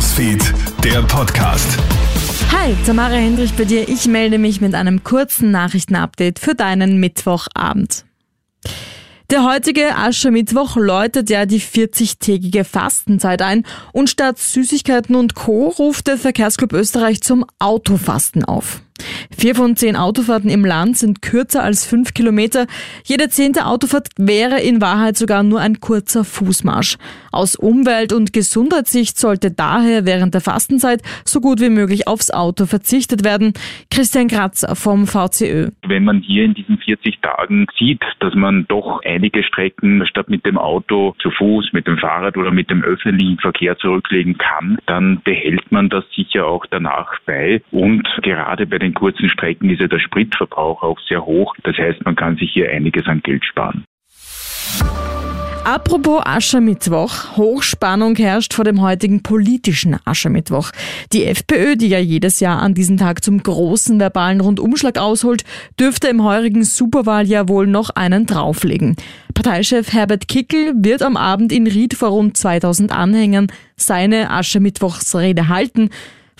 Newsfeed, der Podcast. Hi, Tamara Hendrich bei dir. Ich melde mich mit einem kurzen Nachrichtenupdate für deinen Mittwochabend. Der heutige Aschermittwoch läutet ja die 40-tägige Fastenzeit ein und statt Süßigkeiten und Co. ruft der Verkehrsclub Österreich zum Autofasten auf. Vier von zehn Autofahrten im Land sind kürzer als fünf Kilometer. Jede zehnte Autofahrt wäre in Wahrheit sogar nur ein kurzer Fußmarsch. Aus Umwelt- und Gesundheitssicht sollte daher während der Fastenzeit so gut wie möglich aufs Auto verzichtet werden. Christian Kratzer vom VCÖ. Wenn man hier in diesen 40 Tagen sieht, dass man doch einige Strecken statt mit dem Auto zu Fuß, mit dem Fahrrad oder mit dem öffentlichen Verkehr zurücklegen kann, dann behält man das sicher auch danach bei. Und gerade bei den den kurzen Strecken ist ja der Spritverbrauch auch sehr hoch. Das heißt, man kann sich hier einiges an Geld sparen. Apropos Aschermittwoch. Hochspannung herrscht vor dem heutigen politischen Aschermittwoch. Die FPÖ, die ja jedes Jahr an diesem Tag zum großen verbalen Rundumschlag ausholt, dürfte im heurigen Superwahljahr wohl noch einen drauflegen. Parteichef Herbert Kickel wird am Abend in Ried vor rund 2000 Anhängern seine Aschermittwochsrede halten.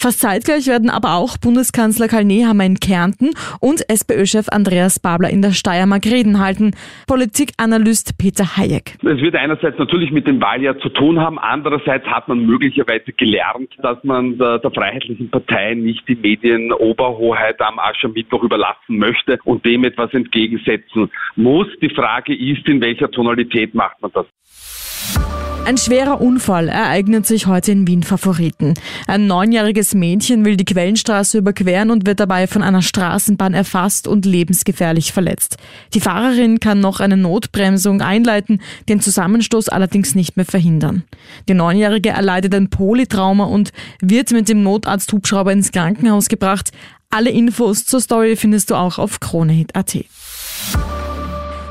Fast zeitgleich werden aber auch Bundeskanzler Karl Nehammer in Kärnten und SPÖ-Chef Andreas Babler in der Steiermark Reden halten. Politikanalyst Peter Hayek. Es wird einerseits natürlich mit dem Wahljahr zu tun haben, andererseits hat man möglicherweise gelernt, dass man der, der Freiheitlichen Partei nicht die Medienoberhoheit am Aschermittwoch überlassen möchte und dem etwas entgegensetzen muss. Die Frage ist, in welcher Tonalität macht man das? Ein schwerer Unfall ereignet sich heute in Wien Favoriten. Ein neunjähriges Mädchen will die Quellenstraße überqueren und wird dabei von einer Straßenbahn erfasst und lebensgefährlich verletzt. Die Fahrerin kann noch eine Notbremsung einleiten, den Zusammenstoß allerdings nicht mehr verhindern. Die Neunjährige erleidet ein Polytrauma und wird mit dem Notarzt-Hubschrauber ins Krankenhaus gebracht. Alle Infos zur Story findest du auch auf kronehit.at.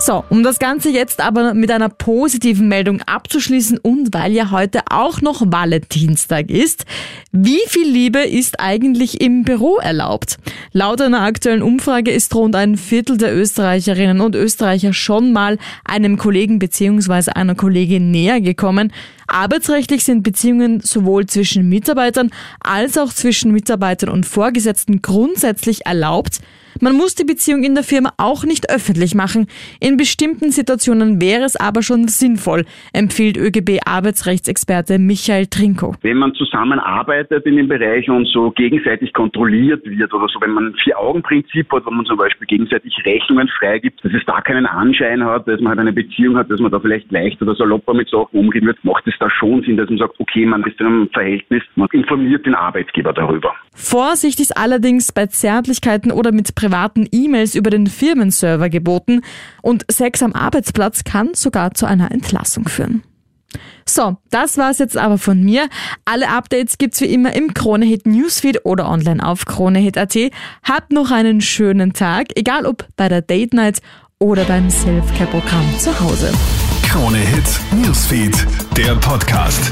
So, um das Ganze jetzt aber mit einer positiven Meldung abzuschließen und weil ja heute auch noch Valentinstag ist, wie viel Liebe ist eigentlich im Büro erlaubt? Laut einer aktuellen Umfrage ist rund ein Viertel der Österreicherinnen und Österreicher schon mal einem Kollegen bzw. einer Kollegin näher gekommen. Arbeitsrechtlich sind Beziehungen sowohl zwischen Mitarbeitern als auch zwischen Mitarbeitern und Vorgesetzten grundsätzlich erlaubt. Man muss die Beziehung in der Firma auch nicht öffentlich machen. In bestimmten Situationen wäre es aber schon sinnvoll, empfiehlt ÖGB-Arbeitsrechtsexperte Michael Trinko. Wenn man zusammenarbeitet in dem Bereich und so gegenseitig kontrolliert wird oder so, wenn man ein Vier-Augen-Prinzip hat, wo man zum Beispiel gegenseitig Rechnungen freigibt, dass es da keinen Anschein hat, dass man halt eine Beziehung hat, dass man da vielleicht leicht oder salopper mit Sachen umgehen wird, macht es da schon Sinn, dass man sagt, okay, man ist in einem Verhältnis, man informiert den Arbeitgeber darüber. Vorsicht ist allerdings bei Zärtlichkeiten oder mit privaten E-Mails über den Firmenserver geboten und Sex am Arbeitsplatz kann sogar zu einer Entlassung führen. So, das war's jetzt aber von mir. Alle Updates gibt's wie immer im Kronehit Newsfeed oder online auf kronehit.at. Habt noch einen schönen Tag, egal ob bei der Date Night oder beim Selfcare-Programm zu Hause. Kronehit Newsfeed, der Podcast.